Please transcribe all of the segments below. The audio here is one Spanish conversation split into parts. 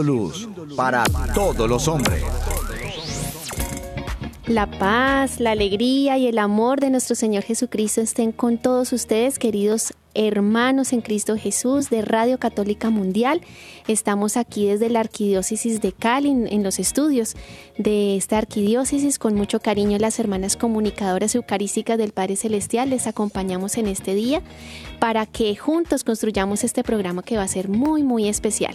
Luz para todos los hombres. La paz, la alegría y el amor de nuestro Señor Jesucristo estén con todos ustedes, queridos hermanos en Cristo Jesús de Radio Católica Mundial. Estamos aquí desde la Arquidiócesis de Cali, en los estudios de esta arquidiócesis. Con mucho cariño, las hermanas comunicadoras eucarísticas del Padre Celestial les acompañamos en este día para que juntos construyamos este programa que va a ser muy, muy especial.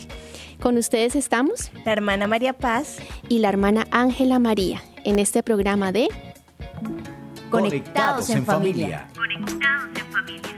Con ustedes estamos la hermana María Paz y la hermana Ángela María en este programa de Conectados en familia. Conectados en familia.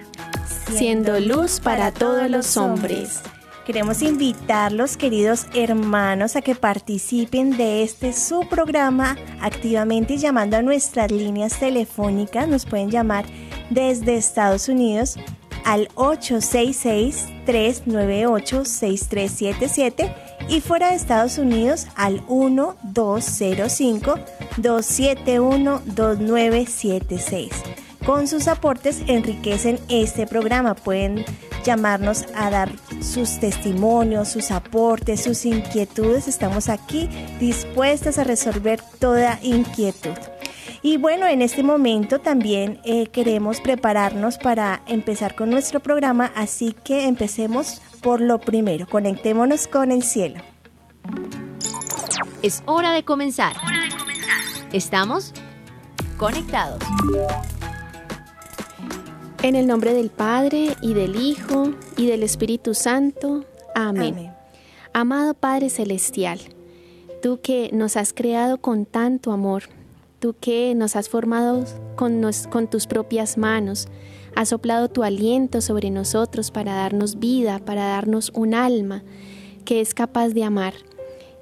Siendo luz para todos los hombres. Queremos invitarlos, queridos hermanos, a que participen de este su programa activamente llamando a nuestras líneas telefónicas. Nos pueden llamar desde Estados Unidos al 866-398-6377 y fuera de Estados Unidos al 1205-271-2976. Con sus aportes enriquecen este programa. Pueden llamarnos a dar sus testimonios, sus aportes, sus inquietudes. Estamos aquí dispuestas a resolver toda inquietud. Y bueno, en este momento también eh, queremos prepararnos para empezar con nuestro programa, así que empecemos por lo primero, conectémonos con el cielo. Es hora de comenzar. Estamos conectados. En el nombre del Padre y del Hijo y del Espíritu Santo. Amén. Amén. Amado Padre Celestial, tú que nos has creado con tanto amor, tú que nos has formado con, con, tus propias manos, has soplado tu aliento sobre nosotros para darnos vida, para darnos un alma que es capaz de amar,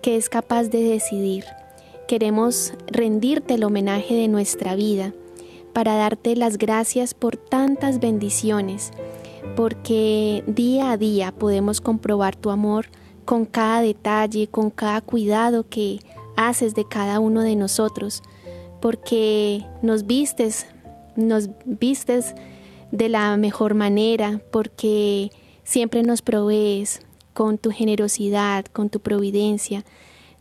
que es capaz de decidir. Queremos rendirte el homenaje de nuestra vida para darte las gracias por tantas bendiciones, porque día a día podemos comprobar tu amor con cada detalle, con cada cuidado que haces de cada uno de nosotros porque nos vistes, nos vistes de la mejor manera, porque siempre nos provees con tu generosidad, con tu providencia,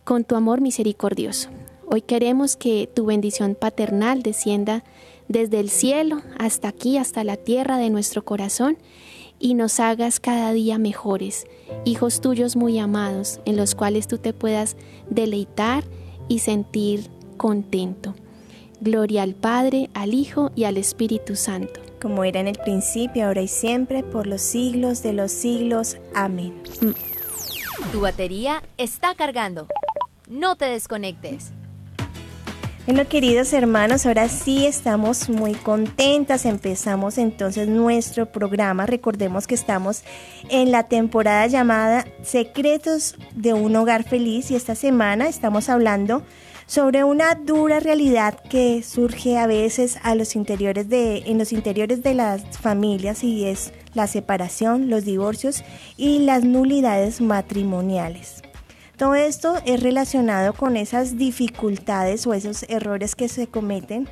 con tu amor misericordioso. Hoy queremos que tu bendición paternal descienda desde el cielo hasta aquí, hasta la tierra de nuestro corazón, y nos hagas cada día mejores, hijos tuyos muy amados, en los cuales tú te puedas deleitar y sentir contento. Gloria al Padre, al Hijo y al Espíritu Santo. Como era en el principio, ahora y siempre, por los siglos de los siglos. Amén. Tu batería está cargando. No te desconectes. Bueno, queridos hermanos, ahora sí estamos muy contentas. Empezamos entonces nuestro programa. Recordemos que estamos en la temporada llamada Secretos de un Hogar Feliz y esta semana estamos hablando sobre una dura realidad que surge a veces a los interiores de, en los interiores de las familias y es la separación, los divorcios y las nulidades matrimoniales. Todo esto es relacionado con esas dificultades o esos errores que se cometen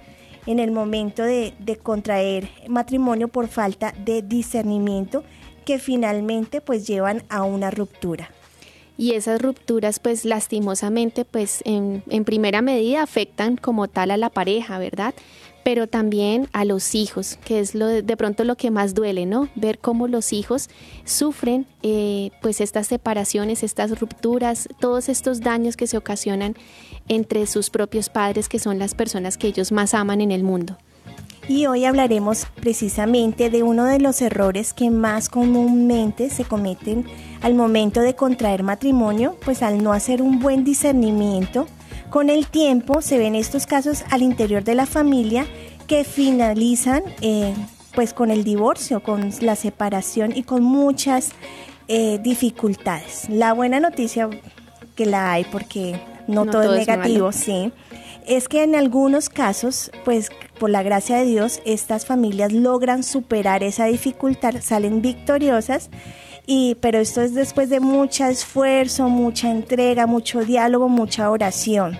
en el momento de, contraer matrimonio por falta de discernimiento que finalmente pues llevan a una ruptura y esas rupturas pues lastimosamente pues en, primera medida afectan como tal a la pareja, ¿verdad? Pero también a los hijos, que es lo de, pronto lo que más duele, ¿no? Ver cómo los hijos sufren eh, pues estas separaciones, estas rupturas, todos estos daños que se ocasionan entre sus propios padres, que son las personas que ellos más aman en el mundo y hoy hablaremos precisamente de uno de los errores que más comúnmente se cometen al momento de contraer matrimonio, pues al no hacer un buen discernimiento, con el tiempo se ven estos casos al interior de la familia que finalizan eh, pues con el divorcio, con la separación y con muchas eh, dificultades. La buena noticia que la hay porque no, todo, es negativo, sí es que en algunos casos, pues por la gracia de Dios, estas familias logran superar esa dificultad, salen victoriosas y pero esto es después de mucho esfuerzo, mucha entrega, mucho diálogo, mucha oración.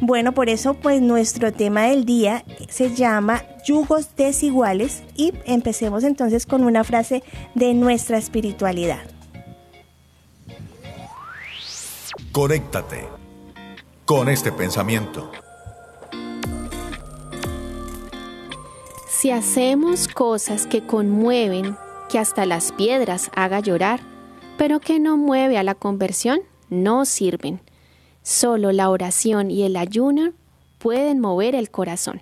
Bueno, por eso pues nuestro tema del día se llama yugos desiguales y empecemos entonces con una frase de nuestra espiritualidad. Conéctate con este pensamiento. Si hacemos cosas que conmueven, que hasta las piedras haga llorar, pero que no mueve a la conversión, no sirven. Solo la oración y el ayuno pueden mover el corazón.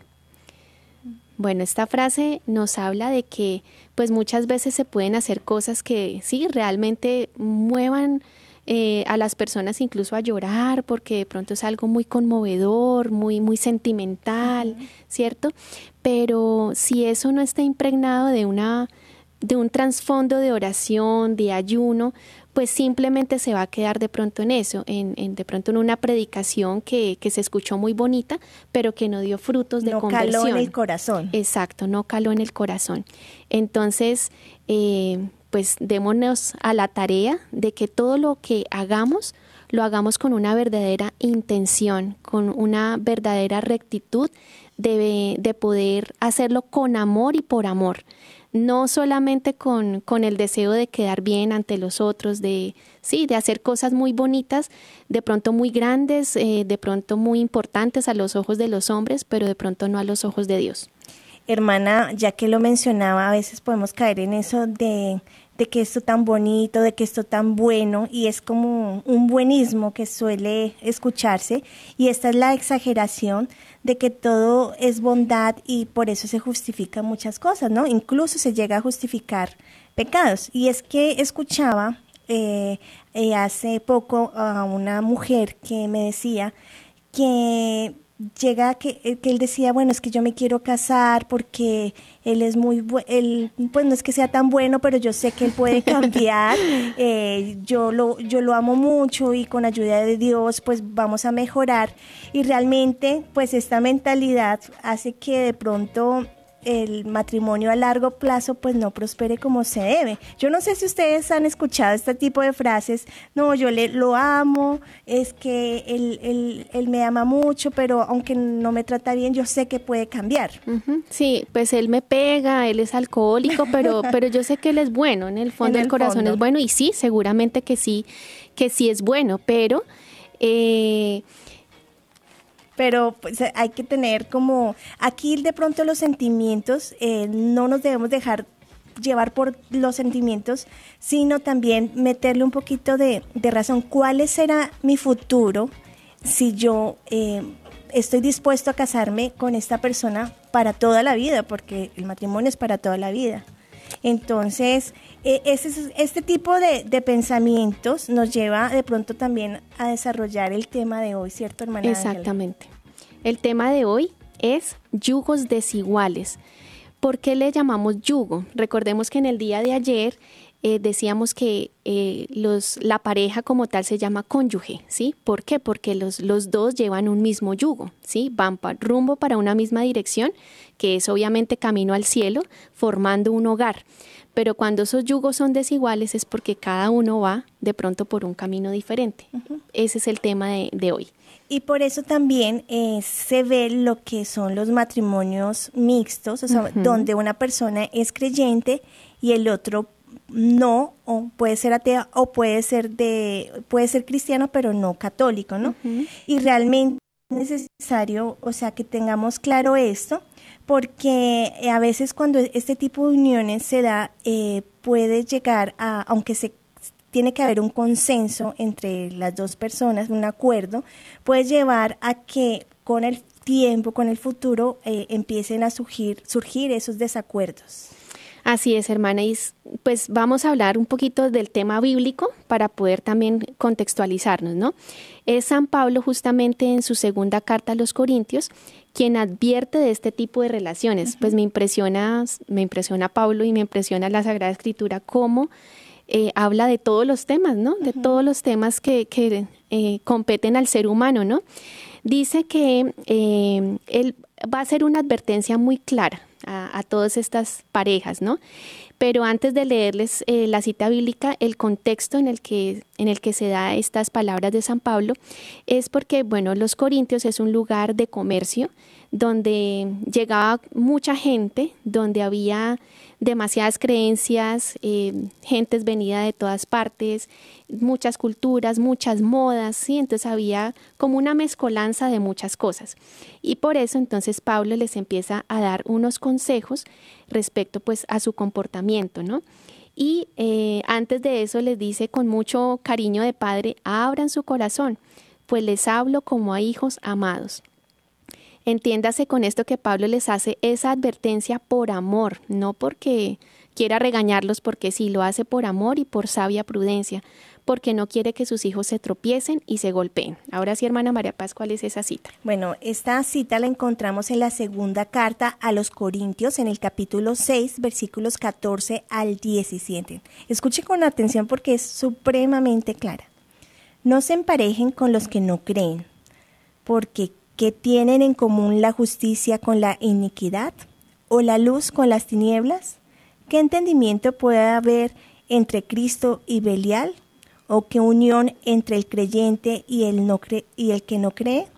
Bueno, esta frase nos habla de que pues muchas veces se pueden hacer cosas que sí realmente muevan eh, a las personas incluso a llorar porque de pronto es algo muy conmovedor, muy, muy sentimental, ¿cierto? Pero si eso no está impregnado de una de un trasfondo de oración, de ayuno, pues simplemente se va a quedar de pronto en eso, en, de pronto en una predicación que, se escuchó muy bonita, pero que no dio frutos de no conversión. caló en el corazón. Exacto, no caló en el corazón. Entonces, eh, pues démonos a la tarea de que todo lo que hagamos, lo hagamos con una verdadera intención, con una verdadera rectitud de, de poder hacerlo con amor y por amor no solamente con, con, el deseo de quedar bien ante los otros, de sí, de hacer cosas muy bonitas, de pronto muy grandes, eh, de pronto muy importantes a los ojos de los hombres, pero de pronto no a los ojos de Dios. Hermana, ya que lo mencionaba, a veces podemos caer en eso de, de que esto tan bonito, de que esto tan bueno, y es como un buenismo que suele escucharse, y esta es la exageración de que todo es bondad y por eso se justifican muchas cosas, ¿no? Incluso se llega a justificar pecados. Y es que escuchaba eh, eh, hace poco a una mujer que me decía que llega que, eh, que, él decía, bueno, es que yo me quiero casar porque él es muy bueno, pues no es que sea tan bueno, pero yo sé que él puede cambiar, eh, yo, lo, yo lo amo mucho y con ayuda de Dios pues vamos a mejorar y realmente pues esta mentalidad hace que de pronto el matrimonio a largo plazo pues no prospere como se debe. Yo no sé si ustedes han escuchado este tipo de frases, no, yo le, lo amo, es que él, él, me ama mucho, pero aunque no me trata bien, yo sé que puede cambiar. Sí, pues él me pega, él es alcohólico, pero, pero yo sé que él es bueno, en el fondo del corazón es bueno y sí, seguramente que sí, que sí es bueno, pero... Eh, pero pues, hay que tener como, aquí de pronto los sentimientos, eh, no nos debemos dejar llevar por los sentimientos, sino también meterle un poquito de, razón. ¿Cuál será mi futuro si yo eh, estoy dispuesto a casarme con esta persona para toda la vida? Porque el matrimonio es para toda la vida. Entonces, ese, este tipo de, de, pensamientos nos lleva de pronto también a desarrollar el tema de hoy, ¿cierto, hermana? Exactamente. El tema de hoy es yugos desiguales. ¿Por qué le llamamos yugo? Recordemos que en el día de ayer eh, decíamos que eh, los, la pareja como tal se llama cónyuge, ¿sí? ¿Por qué? Porque los, los dos llevan un mismo yugo, ¿sí? Van rumbo para una misma dirección, que es obviamente camino al cielo, formando un hogar. Pero cuando esos yugos son desiguales es porque cada uno va de pronto por un camino diferente. Ese es el tema de hoy. Y por eso también eh, se ve lo que son los matrimonios mixtos, o sea, donde una persona es creyente y el otro no, o puede ser atea o puede ser de, puede ser cristiano, pero no católico, ¿no? Y realmente es necesario, o sea, que tengamos claro esto, porque a veces cuando este tipo de uniones se da, eh, puede llegar a, aunque se tiene que haber un consenso entre las dos personas, un acuerdo, puede llevar a que con el tiempo, con el futuro, eh, empiecen a surgir, surgir esos desacuerdos. Así es, hermana. Y pues vamos a hablar un poquito del tema bíblico para poder también contextualizarnos, ¿no? Es San Pablo justamente en su segunda carta a los Corintios quien advierte de este tipo de relaciones. Pues me impresiona, me impresiona Pablo y me impresiona la Sagrada Escritura cómo eh, habla de todos los temas, ¿no? De todos los temas que, eh, competen al ser humano, ¿no? Dice que eh, él va a hacer una advertencia muy clara a, todas estas parejas, ¿no? Pero antes de leerles eh, la cita bíblica, el contexto en el, que, en el que se da estas palabras de San Pablo es porque, bueno, los Corintios es un lugar de comercio donde llegaba mucha gente, donde había demasiadas creencias, eh, gentes venida de todas partes, muchas culturas, muchas modas, ¿sí? Entonces había como una mezcolanza de muchas cosas. Y por eso entonces Pablo les empieza a dar unos consejos respecto pues a su comportamiento, ¿no? Y eh, antes de eso les dice con mucho cariño de padre, abran su corazón, pues les hablo como a hijos amados. Entiéndase con esto que Pablo les hace esa advertencia por amor, no porque quiera regañarlos, porque sí, lo hace por amor y por sabia prudencia, porque no quiere que sus hijos se tropiecen y se golpeen. Ahora sí, hermana María Paz, ¿cuál es esa cita? Bueno, esta cita la encontramos en la segunda carta a los Corintios, en el capítulo 6, versículos 14 al 17. Escuche con atención porque es supremamente clara. No se emparejen con los que no creen, porque ¿Qué tienen en común la justicia con la iniquidad? ¿O la luz con las tinieblas? ¿Qué entendimiento puede haber entre Cristo y Belial? ¿O qué unión entre el creyente y el, y el que no cree?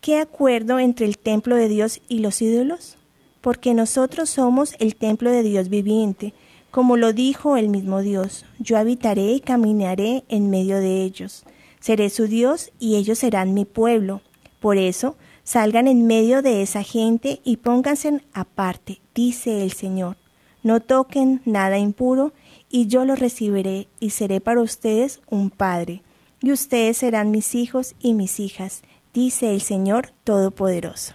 ¿Qué acuerdo entre el templo de Dios y los ídolos? Porque nosotros somos el templo de Dios viviente, como lo dijo el mismo Dios. Yo habitaré y caminaré en medio de ellos. Seré su Dios y ellos serán mi pueblo. Por eso, salgan en medio de esa gente y pónganse aparte, dice el Señor. No toquen nada impuro, y yo lo recibiré y seré para ustedes un padre, y ustedes serán mis hijos y mis hijas, dice el Señor Todopoderoso.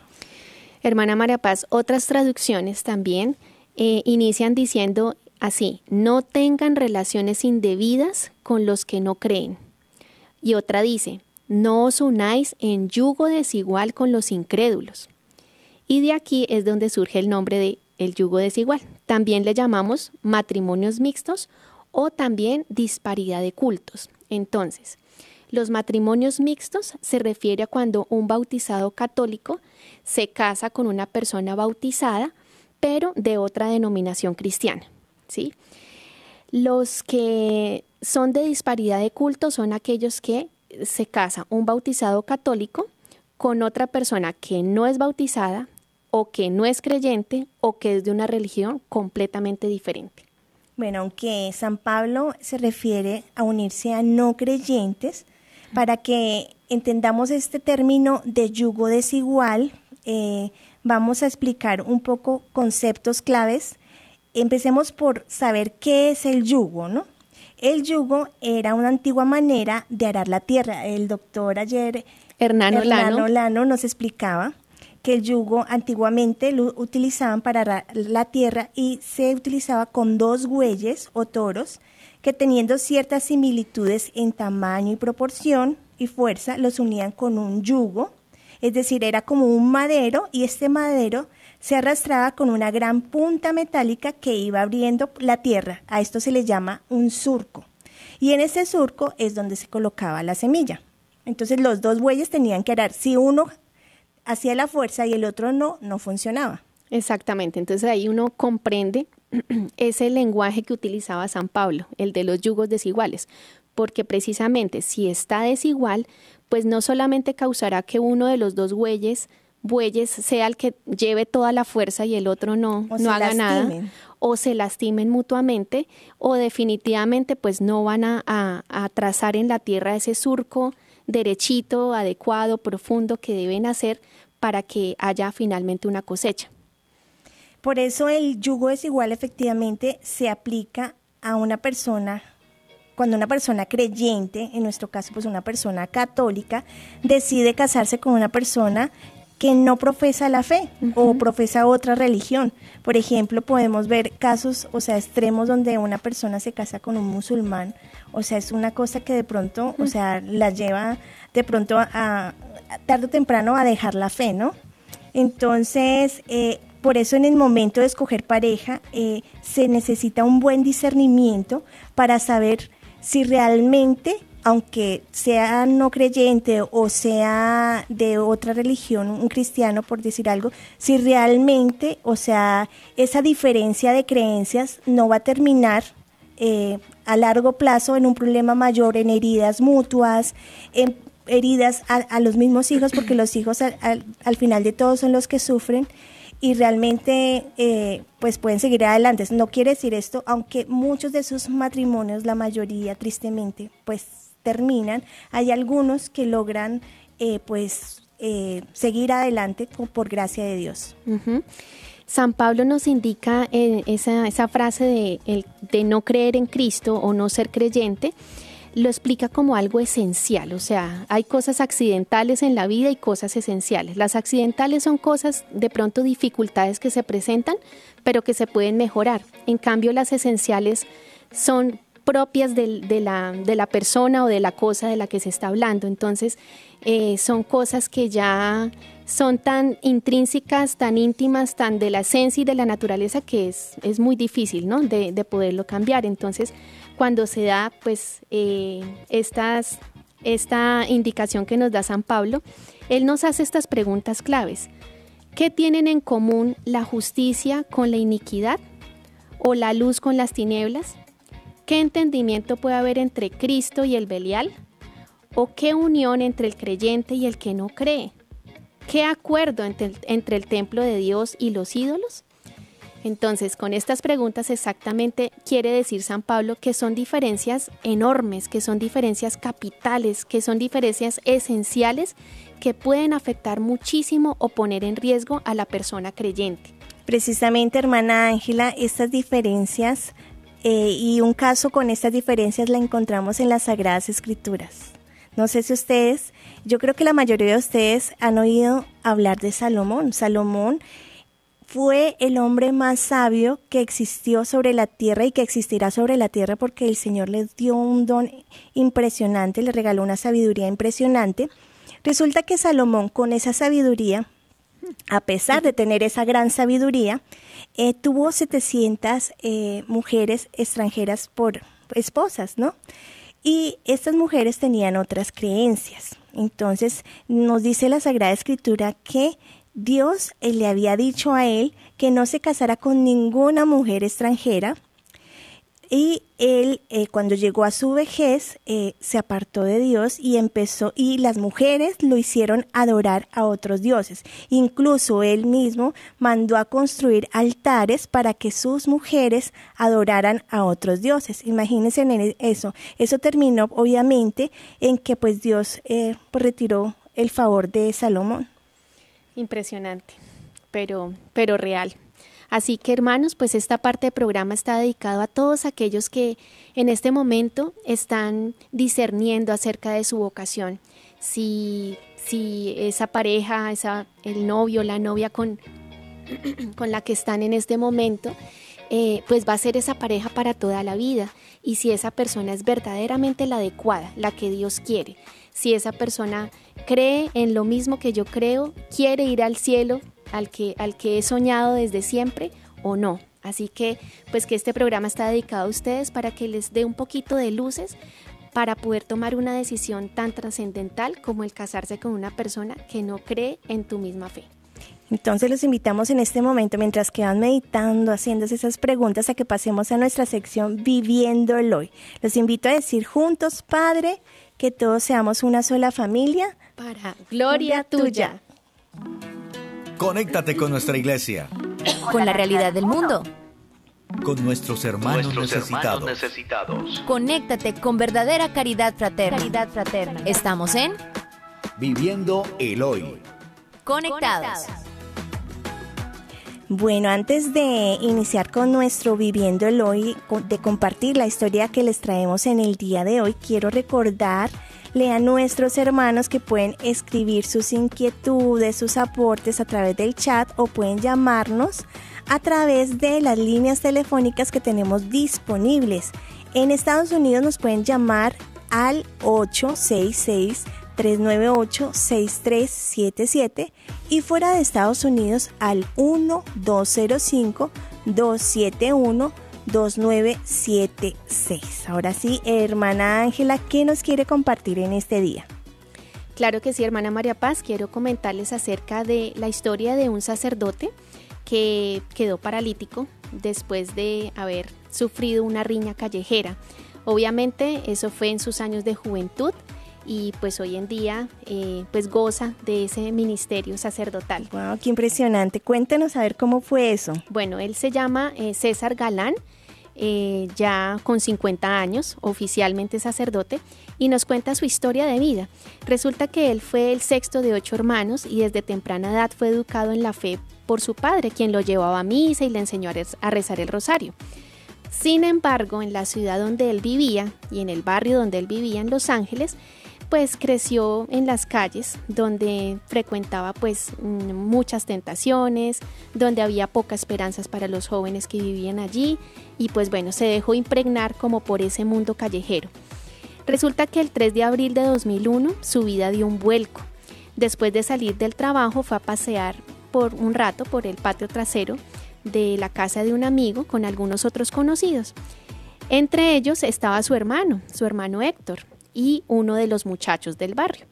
Hermana María Paz, otras traducciones también eh, inician diciendo así, no tengan relaciones indebidas con los que no creen. Y otra dice, no os unáis en yugo desigual con los incrédulos. Y de aquí es donde surge el nombre de el yugo desigual. También le llamamos matrimonios mixtos o también disparidad de cultos. Entonces, los matrimonios mixtos se refiere a cuando un bautizado católico se casa con una persona bautizada, pero de otra denominación cristiana. ¿sí? Los que son de disparidad de culto son aquellos que se casa un bautizado católico con otra persona que no es bautizada o que no es creyente o que es de una religión completamente diferente. Bueno, aunque San Pablo se refiere a unirse a no creyentes, para que entendamos este término de yugo desigual, eh, vamos a explicar un poco conceptos claves. Empecemos por saber qué es el yugo, ¿no? El yugo era una antigua manera de arar la tierra. El doctor ayer, Hernán Lano, nos explicaba que el yugo antiguamente lo utilizaban para arar la tierra y se utilizaba con dos bueyes o toros que teniendo ciertas similitudes en tamaño y proporción y fuerza los unían con un yugo, es decir, era como un madero y este madero se arrastraba con una gran punta metálica que iba abriendo la tierra. A esto se le llama un surco. Y en ese surco es donde se colocaba la semilla. Entonces los dos bueyes tenían que arar. Si uno hacía la fuerza y el otro no, no funcionaba. Exactamente. Entonces ahí uno comprende ese lenguaje que utilizaba San Pablo, el de los yugos desiguales. Porque precisamente si está desigual, pues no solamente causará que uno de los dos bueyes bueyes sea el que lleve toda la fuerza y el otro no, no haga nada, o se lastimen mutuamente, o definitivamente pues no van a, a, trazar en la tierra ese surco derechito, adecuado, profundo que deben hacer para que haya finalmente una cosecha. Por eso el yugo desigual efectivamente se aplica a una persona cuando una persona creyente, en nuestro caso pues una persona católica, decide casarse con una persona que no profesa la fe o profesa otra religión. Por ejemplo, podemos ver casos, o sea, extremos donde una persona se casa con un musulmán. O sea, es una cosa que de pronto, o sea, la lleva de pronto a, tarde o temprano a dejar la fe, ¿no? Entonces, eh, por eso en el momento de escoger pareja eh, se necesita un buen discernimiento para saber si realmente aunque sea no creyente o sea de otra religión, un cristiano por decir algo, si realmente, o sea, esa diferencia de creencias no va a terminar eh, a largo plazo en un problema mayor, en heridas mutuas, en heridas a, los mismos hijos, porque los hijos al, final de todo son los que sufren y realmente eh, pues pueden seguir adelante. No quiere decir esto, aunque muchos de sus matrimonios, la mayoría tristemente, pues terminan, hay algunos que logran eh, pues eh, seguir adelante por gracia de Dios. San Pablo nos indica en esa, esa frase de, de no creer en Cristo o no ser creyente, lo explica como algo esencial, o sea, hay cosas accidentales en la vida y cosas esenciales. Las accidentales son cosas, de pronto dificultades que se presentan, pero que se pueden mejorar. En cambio, las esenciales son propias de, la, persona o de la cosa de la que se está hablando. Entonces, eh, son cosas que ya son tan intrínsecas, tan íntimas, tan de la esencia y de la naturaleza que es, es muy difícil ¿no? de, de, poderlo cambiar. Entonces, cuando se da pues eh, esta indicación que nos da San Pablo, él nos hace estas preguntas claves. ¿Qué tienen en común la justicia con la iniquidad o la luz con las tinieblas? ¿Qué entendimiento puede haber entre Cristo y el Belial? ¿O qué unión entre el creyente y el que no cree? ¿Qué acuerdo entre el, templo de Dios y los ídolos? Entonces, con estas preguntas exactamente quiere decir San Pablo que son diferencias enormes, que son diferencias capitales, que son diferencias esenciales que pueden afectar muchísimo o poner en riesgo a la persona creyente. Precisamente, hermana Ángela, estas diferencias eh, y un caso con estas diferencias la encontramos en las Sagradas Escrituras. No sé si ustedes, yo creo que la mayoría de ustedes han oído hablar de Salomón. Salomón fue el hombre más sabio que existió sobre la tierra y que existirá sobre la tierra porque el Señor le dio un don impresionante, le regaló una sabiduría impresionante. Resulta que Salomón con esa sabiduría, a pesar de tener esa gran sabiduría, eh, tuvo 700 eh, mujeres extranjeras por esposas, ¿no? Y estas mujeres tenían otras creencias. Entonces nos dice la Sagrada Escritura que Dios eh, le había dicho a él que no se casara con ninguna mujer extranjera, y él, eh, cuando llegó a su vejez, eh, se apartó de Dios y empezó, y las mujeres lo hicieron adorar a otros dioses. Incluso él mismo mandó a construir altares para que sus mujeres adoraran a otros dioses. Imagínense en eso. Eso terminó, obviamente, en que pues Dios eh, pues, retiró el favor de Salomón. Impresionante, pero, pero real. Así que hermanos, pues esta parte del programa está dedicado a todos aquellos que en este momento están discerniendo acerca de su vocación. Si, si esa pareja, esa, el novio, la novia con, con la que están en este momento, eh, pues va a ser esa pareja para toda la vida. Y si esa persona es verdaderamente la adecuada, la que Dios quiere, si esa persona cree en lo mismo que yo creo, quiere ir al cielo, al que, al que he soñado desde siempre o no. Así que pues que este programa está dedicado a ustedes para que les dé un poquito de luces para poder tomar una decisión tan trascendental como el casarse con una persona que no cree en tu misma fe. Entonces los invitamos en este momento, mientras que van meditando, haciéndose esas preguntas, a que pasemos a nuestra sección Viviendo el Hoy. Los invito a decir juntos, Padre, que todos seamos una sola familia. Para gloria tuya. Conéctate con nuestra iglesia. Con la realidad del mundo. Con nuestros hermanos, necesitados. Conéctate con verdadera caridad fraterna. Caridad fraterna. Estamos en Viviendo el Hoy. Conectados. Bueno, antes de iniciar con nuestro Viviendo el Hoy, de compartir la historia que les traemos en el día de hoy, quiero recordar a nuestros hermanos que pueden escribir sus inquietudes, sus aportes a través del chat o pueden llamarnos a través de las líneas telefónicas que tenemos disponibles. En Estados Unidos nos pueden llamar al 866 398 6377 y fuera de Estados Unidos al 1205 271 2976. Ahora sí, hermana Ángela, ¿qué nos quiere compartir en este día? Claro que sí, hermana María Paz, quiero comentarles acerca de la historia de un sacerdote que quedó paralítico después de haber sufrido una riña callejera. Obviamente eso fue en sus años de juventud y pues hoy en día eh, pues goza de ese ministerio sacerdotal. Wow, qué impresionante. Cuéntenos a ver cómo fue eso. Bueno, él se llama eh, César Galán, eh, ya con 50 años, oficialmente sacerdote, y nos cuenta su historia de vida. Resulta que él fue el sexto de ocho hermanos y desde temprana edad fue educado en la fe por su padre, quien lo llevaba a misa y le enseñó a rezar el rosario. Sin embargo, en la ciudad donde él vivía y en el barrio donde él vivía en Los Ángeles, pues creció en las calles donde frecuentaba pues mm, muchas tentaciones, donde había pocas esperanzas para los jóvenes que vivían allí y pues bueno, se dejó impregnar como por ese mundo callejero. Resulta que el 3 de abril de 2001 su vida dio un vuelco. Después de salir del trabajo fue a pasear por un rato por el patio trasero de la casa de un amigo con algunos otros conocidos. Entre ellos estaba su hermano, su hermano Héctor, y uno de los muchachos del barrio,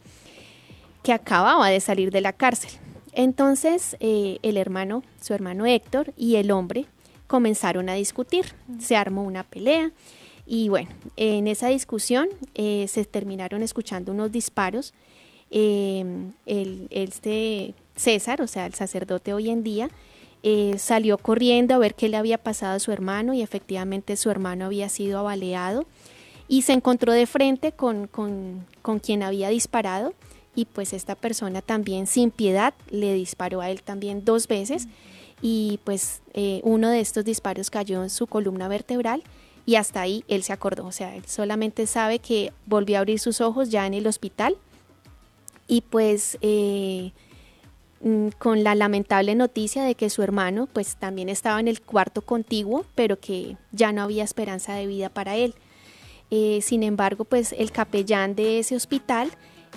que acababa de salir de la cárcel. Entonces eh, el hermano, su hermano Héctor y el hombre comenzaron a discutir, se armó una pelea y bueno, en esa discusión eh, se terminaron escuchando unos disparos. Em, el, este César, o sea, el sacerdote hoy en día, eh, salió corriendo a ver qué le había pasado a su hermano y efectivamente su hermano había sido abaleado y se encontró de frente con, quien había disparado y pues esta persona también sin piedad le disparó a él también dos veces y pues eh, uno de estos disparos cayó en su columna vertebral y hasta ahí él se acordó, o sea, él solamente sabe que volvió a abrir sus ojos ya en el hospital y pues eh, mm, con la lamentable noticia de que su hermano pues también estaba en el cuarto contiguo, pero que ya no había esperanza de vida para él. Eh, sin embargo, pues el capellán de ese hospital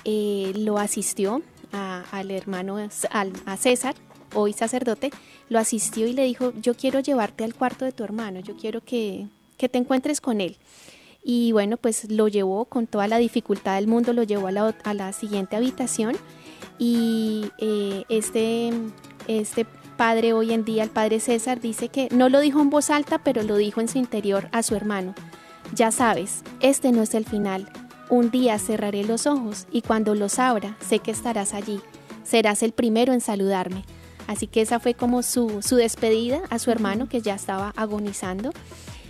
eh, lo asistió al hermano, a César, hoy sacerdote, lo asistió y le dijo, yo quiero llevarte al cuarto de tu hermano, yo quiero que, te encuentres con él. Y bueno, pues lo llevó con toda la dificultad del mundo, lo llevó a la, siguiente habitación y eh, este, este padre hoy en día, el padre César, dice que no lo dijo en voz alta, pero lo dijo en su interior a su hermano. Ya sabes, este no es el final. Un día cerraré los ojos y cuando los abra sé que estarás allí. Serás el primero en saludarme. Así que esa fue como su, despedida a su hermano que ya estaba agonizando.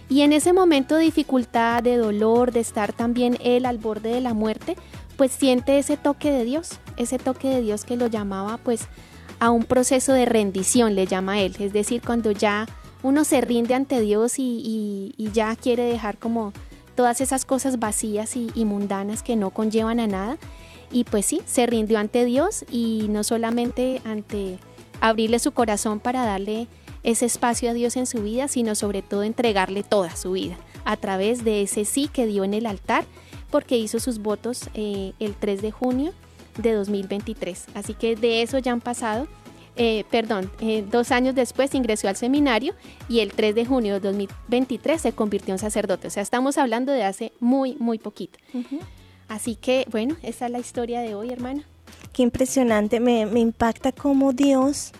Y en ese momento de dificultad, de dolor, de estar también él al borde de la muerte, pues siente ese toque de Dios, ese toque de Dios que lo llamaba pues a un proceso de rendición, le llama él. Es decir, cuando ya uno se rinde ante Dios y, ya quiere dejar como todas esas cosas vacías y, mundanas que no conllevan a nada. Y pues sí, se rindió ante Dios y no solamente ante abrirle su corazón para darle ese espacio a Dios en su vida, sino sobre todo entregarle toda su vida a través de ese sí que dio en el altar, porque hizo sus votos eh, el 3 de junio de 2023. Así que de eso ya han pasado eh, perdón, eh, dos años después ingresó al seminario y el 3 de junio de 2023 se convirtió en sacerdote. O sea, estamos hablando de hace muy, muy poquito. Así que, bueno, esa es la historia de hoy, hermana. Qué impresionante, me, impacta cómo Dios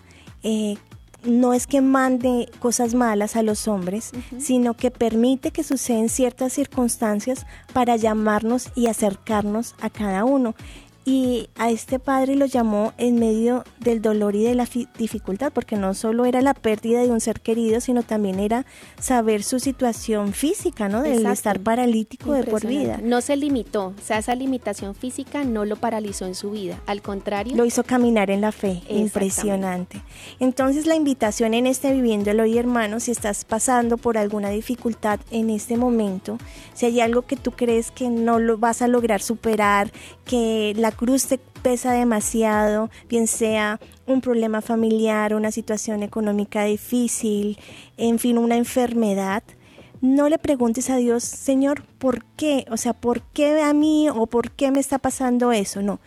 eh, no es que mande cosas malas a los hombres, sino que permite que suceden ciertas circunstancias para llamarnos y acercarnos a cada uno y a este padre lo llamó en medio del dolor y de la dificultad, porque no solo era la pérdida de un ser querido, sino también era saber su situación física, ¿no? Del estar paralítico de por vida. No se limitó, o sea, esa limitación física no lo paralizó en su vida, al contrario. Lo hizo caminar en la fe, impresionante. Entonces la invitación en este Viviéndolo hoy, hermano, si estás pasando por alguna dificultad en este momento, si hay algo que tú crees que no lo vas a lograr superar, que la cruz te pesa demasiado, bien sea un problema familiar, una situación económica difícil, en fin, una enfermedad, no le preguntes a Dios, Señor, ¿por qué? O sea, ¿por qué a mí o por qué me está pasando eso? No.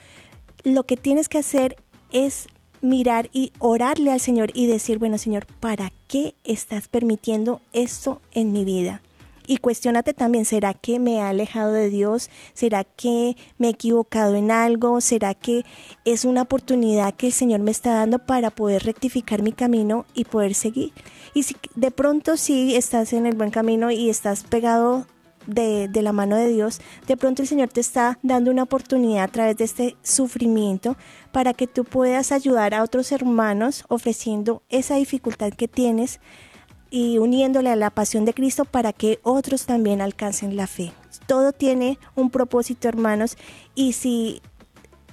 Lo que tienes que hacer es mirar y orarle al Señor y decir, bueno Señor, ¿para qué estás permitiendo esto en mi vida? Y cuestionate también, ¿será que me he alejado de Dios? ¿Será que me he equivocado en algo? ¿Será que es una oportunidad que el Señor me está dando para poder rectificar mi camino y poder seguir? Y si de pronto sí estás en el buen camino y estás pegado de, de, la mano de Dios, de pronto el Señor te está dando una oportunidad a través de este sufrimiento para que tú puedas ayudar a otros hermanos ofreciendo esa dificultad que tienes y uniéndole a la pasión de Cristo para que otros también alcancen la fe. Todo tiene un propósito, hermanos, y si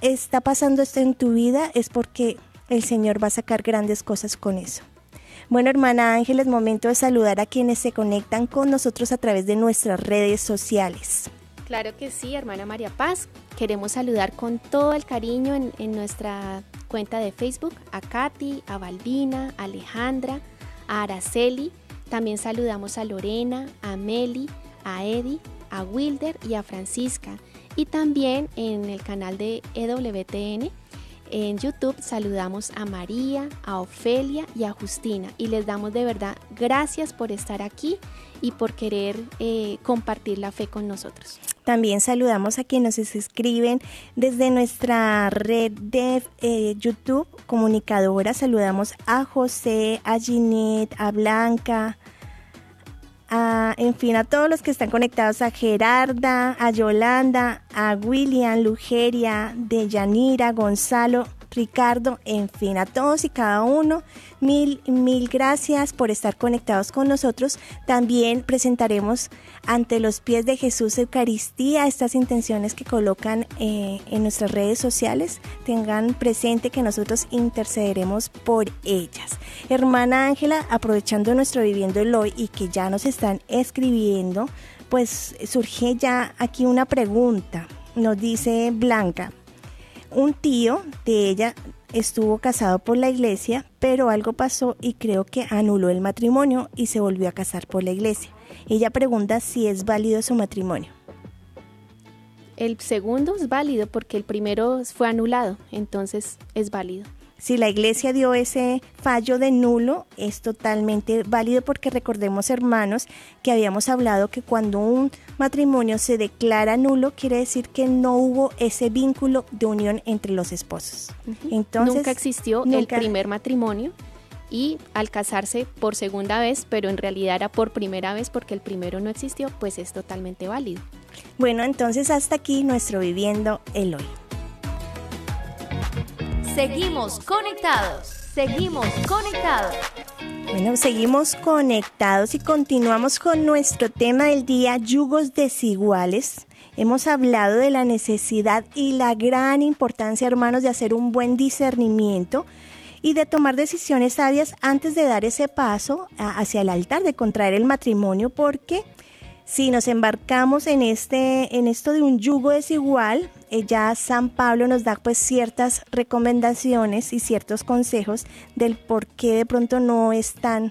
está pasando esto en tu vida es porque el Señor va a sacar grandes cosas con eso. Bueno, hermana Ángel, es momento de saludar a quienes se conectan con nosotros a través de nuestras redes sociales. Claro que sí, hermana María Paz. Queremos saludar con todo el cariño en, nuestra cuenta de Facebook a Katy, a Balbina, a Alejandra, a Araceli, también saludamos a Lorena, a Meli, a Eddie, a Wilder y a Francisca. Y también en el canal de EWTN en YouTube saludamos a María, a Ofelia y a Justina y les damos de verdad gracias por estar aquí y por querer eh, compartir la fe con nosotros. También saludamos a quienes nos escriben desde nuestra red de eh, YouTube comunicadora. Saludamos a José, a Ginette, a Blanca, a, en fin, a todos los que están conectados, a Gerarda, a Yolanda, a William, Lugeria, Deyanira, Gonzalo, Ricardo, en fin, a todos y cada uno, mil, mil gracias por estar conectados con nosotros. También presentaremos ante los pies de Jesús Eucaristía estas intenciones que colocan eh, en nuestras redes sociales. Tengan presente que nosotros intercederemos por ellas. Hermana Ángela, aprovechando nuestro viviendo el hoy y que ya nos están escribiendo, pues surge ya aquí una pregunta. Nos dice Blanca, un tío de ella estuvo casado por la iglesia, pero algo pasó y creo que anuló el matrimonio y se volvió a casar por la iglesia. Ella pregunta si es válido su matrimonio. El segundo es válido porque el primero fue anulado, entonces es válido. Si la iglesia dio ese fallo de nulo, es totalmente válido porque recordemos, hermanos, que habíamos hablado que cuando un matrimonio se declara nulo, quiere decir que no hubo ese vínculo de unión entre los esposos. Entonces, nunca existió el primer matrimonio y al casarse por segunda vez, pero en realidad era por primera vez porque el primero no existió, pues es totalmente válido. Bueno, entonces hasta aquí nuestro Viviendo el Hoy. Seguimos conectados. Seguimos conectados. Bueno, seguimos conectados y continuamos con nuestro tema del día, yugos desiguales. Hemos hablado de la necesidad y la gran importancia, hermanos, de hacer un buen discernimiento y de tomar decisiones sabias antes de dar ese paso hacia el altar, de contraer el matrimonio, porque si nos embarcamos en, este, en esto de un yugo desigual, eh, ya San Pablo nos da pues ciertas recomendaciones y ciertos consejos del por qué de pronto no es tan,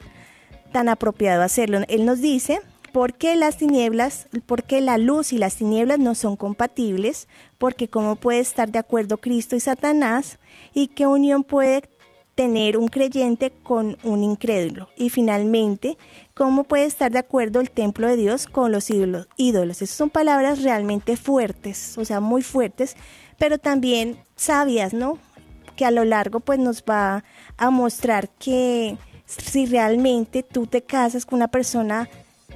tan apropiado hacerlo. Él nos dice por qué las tinieblas, por qué la luz y las tinieblas no son compatibles, porque cómo puede estar de acuerdo Cristo y Satanás y qué unión puede tener un creyente con un incrédulo. Y finalmente, ¿cómo puede estar de acuerdo el templo de Dios con los ídolos? ídolos? Esas son palabras realmente fuertes, o sea, muy fuertes, pero también sabias, ¿no? Que a lo largo pues nos va a mostrar que si realmente tú te casas con una persona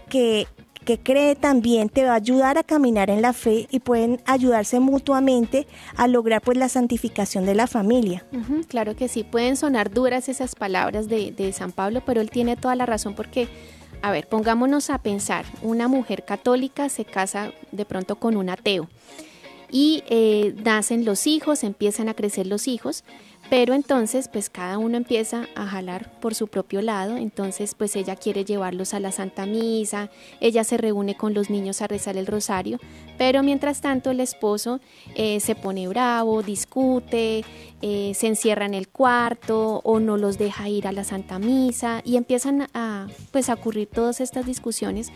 que que cree también te va a ayudar a caminar en la fe y pueden ayudarse mutuamente a lograr pues la santificación de la familia. claro que sí, pueden sonar duras esas palabras de, de San Pablo, pero él tiene toda la razón porque, a ver, pongámonos a pensar, una mujer católica se casa de pronto con un ateo y eh, nacen los hijos, empiezan a crecer los hijos pero entonces, pues cada uno empieza a jalar por su propio lado. Entonces, pues ella quiere llevarlos a la Santa Misa, ella se reúne con los niños a rezar el rosario, pero mientras tanto el esposo eh, se pone bravo, discute, eh, se encierra en el cuarto o no los deja ir a la Santa Misa y empiezan a, pues, a ocurrir todas estas discusiones.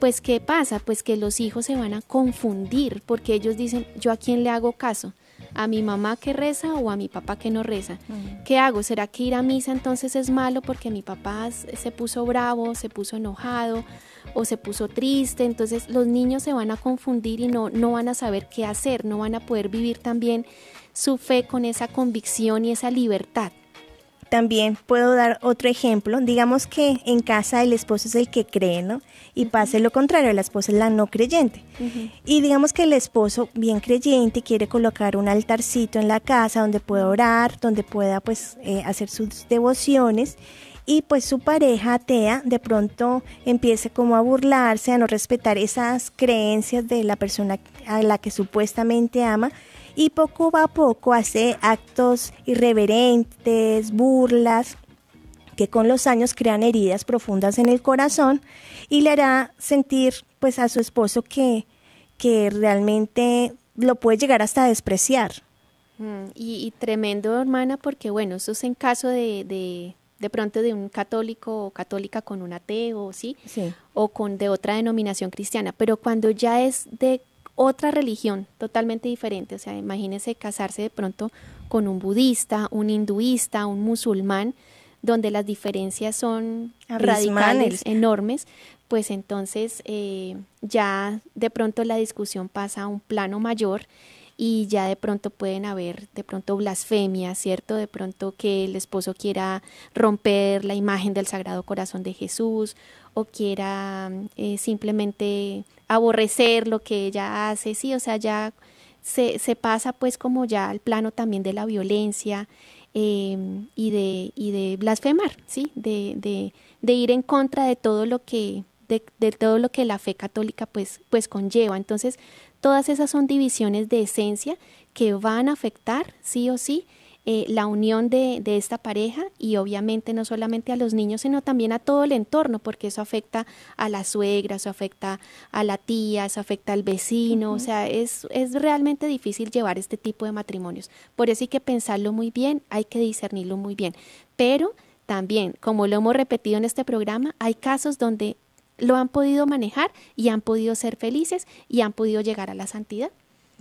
Pues, ¿qué pasa? Pues que los hijos se van a confundir porque ellos dicen, ¿yo a quién le hago caso? A mi mamá que reza o a mi papá que no reza. ¿Qué hago? ¿Será que ir a misa entonces es malo porque mi papá se puso bravo, se puso enojado o se puso triste? Entonces los niños se van a confundir y no, no van a saber qué hacer, no van a poder vivir también su fe con esa convicción y esa libertad. También puedo dar otro ejemplo. Digamos que en casa el esposo es el que cree, ¿no? Y pase lo contrario, la esposa es la no creyente. Y digamos que el esposo, bien creyente, quiere colocar un altarcito en la casa donde pueda orar, donde pueda pues eh, hacer sus devociones y pues su pareja atea de pronto empiece como a burlarse, a no respetar esas creencias de la persona a la que supuestamente ama y poco a poco hace actos irreverentes, burlas, que con los años crean heridas profundas en el corazón y le hará sentir pues a su esposo que, que realmente lo puede llegar hasta a despreciar. Mm, y, tremendo, hermana, porque bueno, eso es en caso de, de, de, pronto de un católico o católica con un ateo, ¿sí? ¿sí? O con de otra denominación cristiana, pero cuando ya es de otra religión totalmente diferente. O sea, imagínese casarse de pronto con un budista, un hinduista, un musulmán, donde las diferencias son radicales, enormes, pues entonces eh, ya de pronto la discusión pasa a un plano mayor y ya de pronto pueden haber de pronto blasfemias, ¿cierto? De pronto que el esposo quiera romper la imagen del Sagrado Corazón de Jesús o quiera eh, simplemente aborrecer lo que ella hace, sí, o sea, ya se, se pasa pues como ya al plano también de la violencia em, y, de, y de blasfemar, sí, de, de, de ir en contra de todo lo que de, de, todo lo que la fe católica pues, pues conlleva. Entonces, todas esas son divisiones de esencia que van a afectar sí o sí eh, la unión de, de, esta pareja y obviamente no solamente a los niños, sino también a todo el entorno, porque eso afecta a la suegra, eso afecta a la tía, eso afecta al vecino, o sea, es, es realmente difícil llevar este tipo de matrimonios. Por eso hay que pensarlo muy bien, hay que discernirlo muy bien. Pero también, como lo hemos repetido en este programa, hay casos donde lo han podido manejar y han podido ser felices y han podido llegar a la santidad.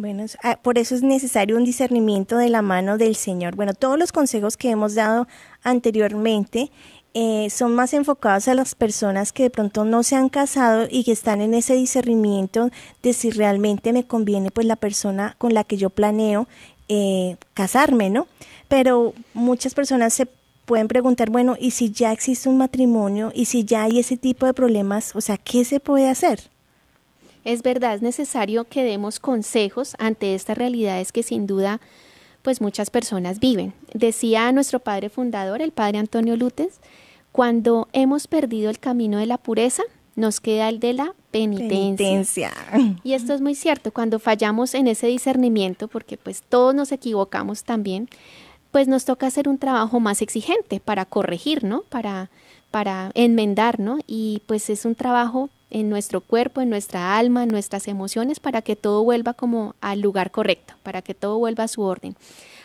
Bueno, ah, por eso es necesario un discernimiento de la mano del Señor. Bueno, todos los consejos que hemos dado anteriormente eh, son más enfocados a las personas que de pronto no se han casado y que están en ese discernimiento de si realmente me conviene pues la persona con la que yo planeo eh, casarme, ¿no? Pero muchas personas se pueden preguntar, bueno, ¿y si ya existe un matrimonio? ¿Y si ya hay ese tipo de problemas? O sea, ¿qué se puede hacer? Es verdad, es necesario que demos consejos ante estas realidades que sin duda pues muchas personas viven. Decía nuestro padre fundador, el padre Antonio Lutes, cuando hemos perdido el camino de la pureza, nos queda el de la penitencia. Y esto es muy cierto, cuando fallamos en ese discernimiento, porque pues todos nos equivocamos también, pues nos toca hacer un trabajo más exigente para corregir, ¿no? Para, para enmendar, ¿no? Y pues es un trabajo en nuestro cuerpo, en nuestra alma, en nuestras emociones, para que todo vuelva como al lugar correcto, para que todo vuelva a su orden.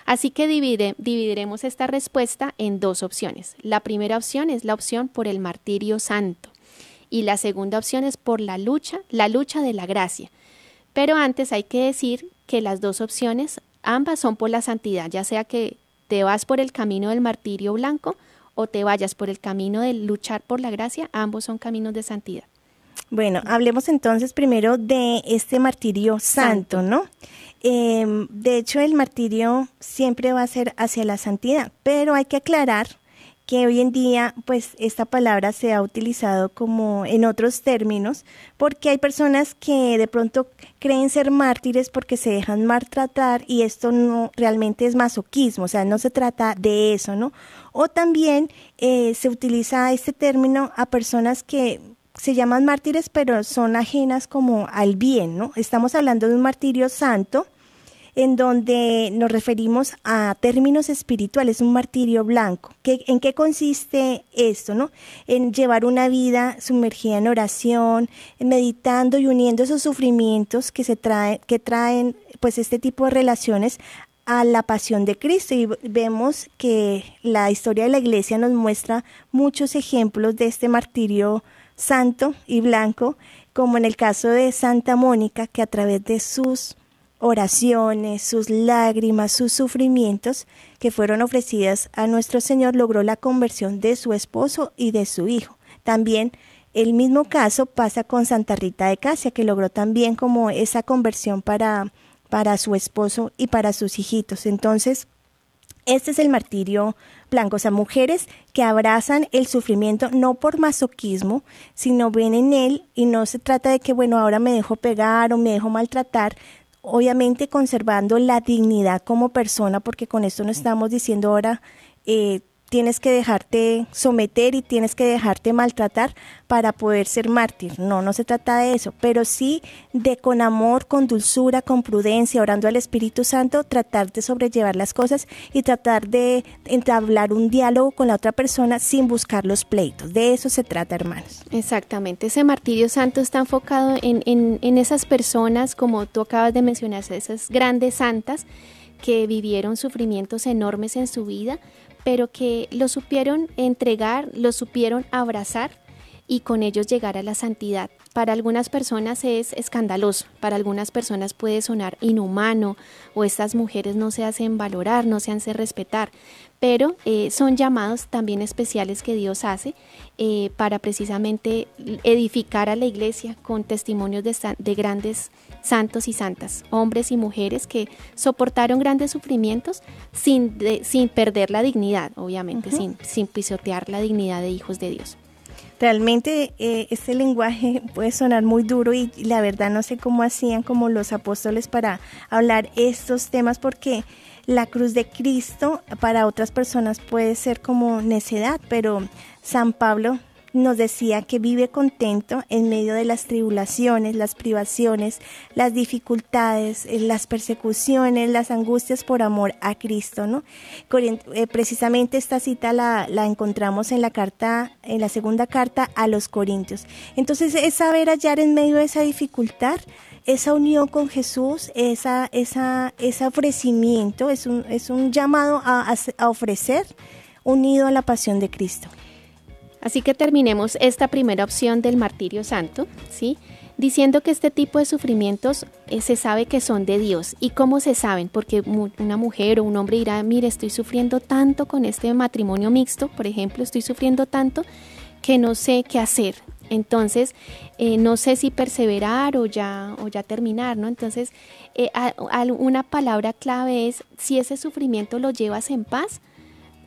Así que divide, dividiremos esta respuesta en dos opciones. La primera opción es la opción por el martirio santo y la segunda opción es por la lucha, la lucha de la gracia. Pero antes hay que decir que las dos opciones, ambas son por la santidad, ya sea que te vas por el camino del martirio blanco o te vayas por el camino de luchar por la gracia, ambos son caminos de santidad. Bueno, hablemos entonces primero de este martirio santo, ¿no? Em, de hecho, el martirio siempre va a ser hacia la santidad, pero hay que aclarar que hoy en día, pues, esta palabra se ha utilizado como en otros términos, porque hay personas que de pronto creen ser mártires porque se dejan maltratar y esto no realmente es masoquismo, o sea, no se trata de eso, ¿no? O también eh, se utiliza este término a personas que se llaman mártires, pero son ajenas como al bien, ¿no? Estamos hablando de un martirio santo en donde nos referimos a términos espirituales, un martirio blanco. ¿En qué consiste esto, no? En llevar una vida sumergida en oración, meditando y uniendo esos sufrimientos que se traen, que traen, pues, este tipo de relaciones a la pasión de Cristo y vemos que la historia de la iglesia nos muestra muchos ejemplos de este martirio santo y blanco, como en el caso de Santa Mónica, que a través de sus oraciones, sus lágrimas, sus sufrimientos que fueron ofrecidas a nuestro Señor, logró la conversión de su esposo y de su hijo. También el mismo caso pasa con Santa Rita de Casia, que logró también como esa conversión para, para su esposo y para sus hijitos. Entonces, este es el martirio blanco, o sea, mujeres que abrazan el sufrimiento no por masoquismo, sino ven en él y no se trata de que, bueno, ahora me dejo pegar o me dejo maltratar, obviamente conservando la dignidad como persona, porque con esto no estamos diciendo ahora eh, tienes que dejarte someter y tienes que dejarte maltratar para poder ser mártir. No, no se trata de eso, pero sí de con amor, con dulzura, con prudencia, orando al Espíritu Santo, tratar de sobrellevar las cosas y tratar de entablar un diálogo con la otra persona sin buscar los pleitos. De eso se trata, hermanos. Exactamente, ese martirio santo está enfocado en, en, en esas personas, como tú acabas de mencionar, esas grandes santas que vivieron sufrimientos enormes en su vida, pero que lo supieron entregar, lo supieron abrazar y con ellos llegar a la santidad. Para algunas personas es escandaloso, para algunas personas puede sonar inhumano o estas mujeres no se hacen valorar, no se hacen respetar, pero eh, son llamados también especiales que Dios hace eh, para precisamente edificar a la iglesia con testimonios de, de grandes santos y santas, hombres y mujeres que soportaron grandes sufrimientos sin, sin perder la dignidad, obviamente, sin, sin pisotear la dignidad de hijos de Dios. Realmente eh, este lenguaje puede sonar muy duro y, la verdad no sé cómo hacían como los apóstoles para hablar estos temas porque la cruz de Cristo para otras personas puede ser como necedad, pero San Pablo nos decía que vive contento en medio de las tribulaciones, las privaciones, las dificultades, eh, las persecuciones, las angustias por amor a Cristo, ¿no? Eh, precisamente esta cita la, encontramos en la carta, en la segunda carta a los Corintios. Entonces es saber hallar en medio de esa dificultad esa unión con Jesús, esa, esa, ese ofrecimiento, es un, es un llamado a, a ofrecer unido a la pasión de Cristo. Así que terminemos esta primera opción del martirio santo, ¿sí? Diciendo que este tipo de sufrimientos eh, se sabe que son de Dios. ¿Y cómo se saben? Porque una mujer o un hombre dirá, mire, estoy sufriendo tanto con este matrimonio mixto, por ejemplo, estoy sufriendo tanto que no sé qué hacer. Entonces, eh, no sé si perseverar o ya, o ya terminar, ¿no? Entonces, eh, una palabra clave es, si ese sufrimiento lo llevas en paz,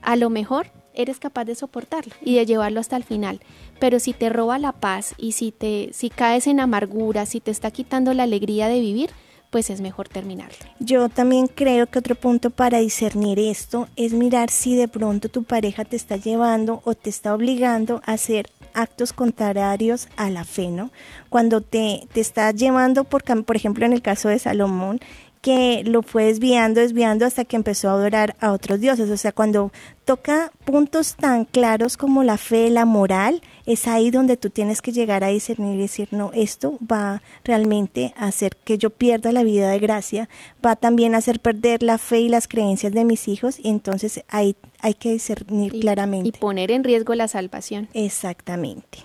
a lo mejor eres capaz de soportarlo y de llevarlo hasta el final. Pero si te roba la paz y si te si caes en amargura, si te está quitando la alegría de vivir, pues es mejor terminarlo. Yo también creo que otro punto para discernir esto es mirar si de pronto tu pareja te está llevando o te está obligando a hacer actos contrarios a la fe, ¿no? Cuando te, te está llevando, por, por ejemplo, en el caso de Salomón, que lo fue desviando, desviando hasta que empezó a adorar a otros dioses. O sea, cuando toca puntos tan claros como la fe, la moral, es ahí donde tú tienes que llegar a discernir y decir, no, esto va realmente a hacer que yo pierda la vida de gracia, va también a hacer perder la fe y las creencias de mis hijos, y entonces ahí hay que discernir claramente. Y poner en riesgo la salvación. Exactamente.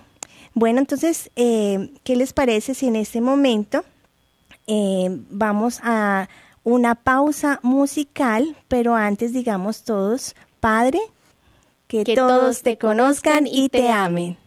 Bueno, entonces, eh, ¿qué les parece si en este momento eh, vamos a una pausa musical, pero antes digamos todos, Padre, que, todos te conozcan y te amen.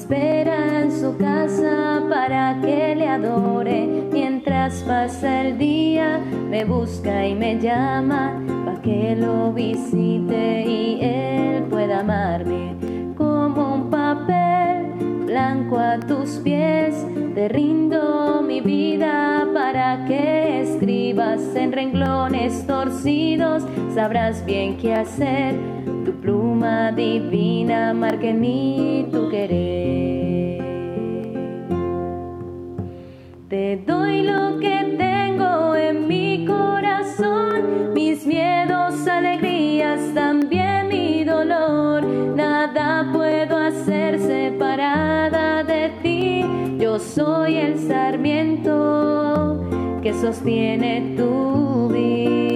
Espera en su casa para que le adore. Mientras pasa el día, me busca y me llama para que lo visite y él pueda amarme como un papel blanco a tus pies. Te rindo mi vida para que escribas en renglones torcidos. Sabrás bien qué hacer divina marque ni tu querer. Te doy lo que tengo en mi corazón, mis miedos, alegrías, también mi dolor. Nada puedo hacer separada de ti. Yo soy el sarmiento que sostiene tu vida.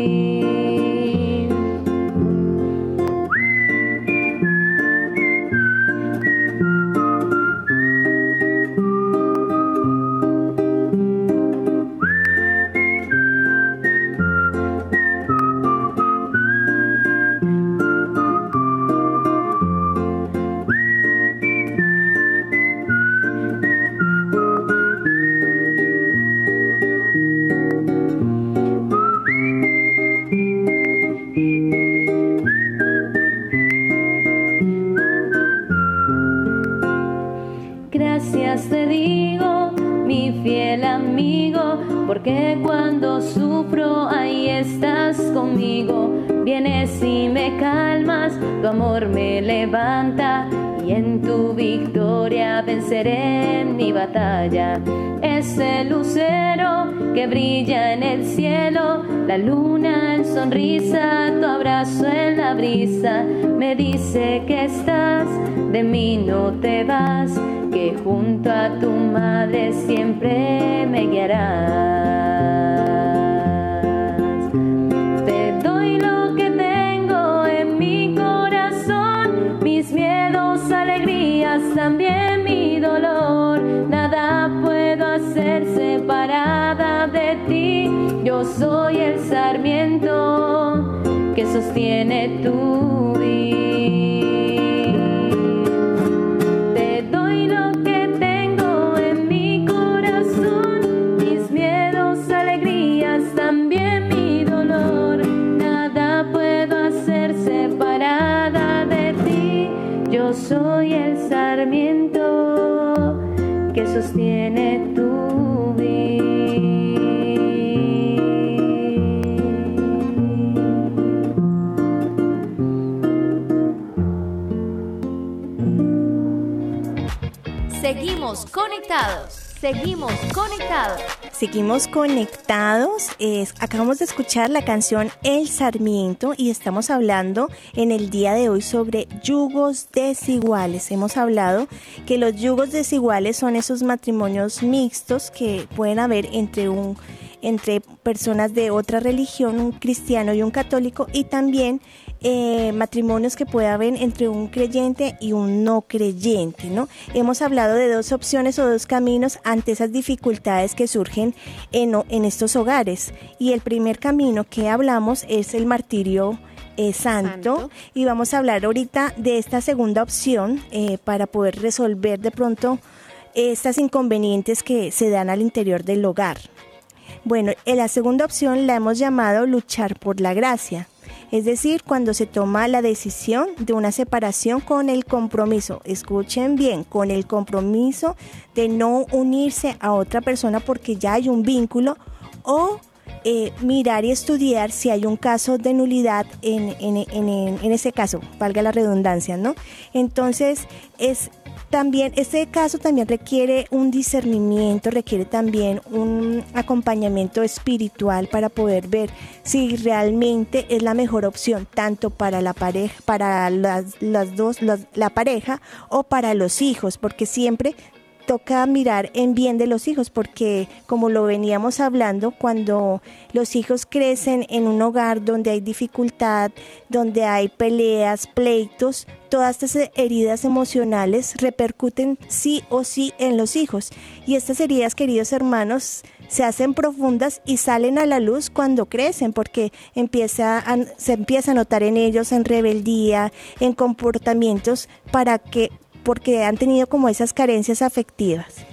Dice que estás, de mí no te vas que junto a tu madre siempre me guiarás. Te doy lo que tengo en mi corazón, mis miedos, alegrías, también mi dolor. Nada puedo hacer separada de ti. Yo soy el sarmiento que sostiene tu Seguimos conectados. Seguimos conectados. acabamos de escuchar la canción El Sarmiento y estamos hablando en el día de hoy sobre yugos desiguales. Hemos hablado que los yugos desiguales son esos matrimonios mixtos que pueden haber entre un entre personas de otra religión, un cristiano y un católico, y también eh, matrimonios que puede haber entre un creyente y un no creyente, ¿no? Hemos hablado de dos opciones o dos caminos ante esas dificultades que surgen en, en estos hogares. Y el primer camino que hablamos es el martirio eh, santo, y vamos a hablar ahorita de esta segunda opción eh, para poder resolver de pronto estas inconvenientes que se dan al interior del hogar. Bueno, la segunda opción la hemos llamado luchar por la gracia es decir, cuando se toma la decisión de una separación con el compromiso, escuchen bien, con el compromiso de no unirse a otra persona porque ya hay un vínculo o eh, mirar y estudiar si hay un caso de nulidad en, en ese caso, valga la redundancia, ¿no? Entonces, es también este caso también requiere un discernimiento, requiere también un acompañamiento espiritual para poder ver si realmente es la mejor opción tanto para la pareja, para las, las dos, la pareja o para los hijos, porque siempre toca mirar en bien de los hijos, porque como lo veníamos hablando, cuando los hijos crecen en un hogar donde hay dificultad, donde hay peleas, pleitos, todas estas heridas emocionales repercuten sí o sí en los hijos. Y estas heridas, queridos hermanos, se hacen profundas y salen a la luz cuando crecen, porque empieza se empieza a notar en ellos en rebeldía, en comportamientos para que porque han tenido como esas carencias afectivas.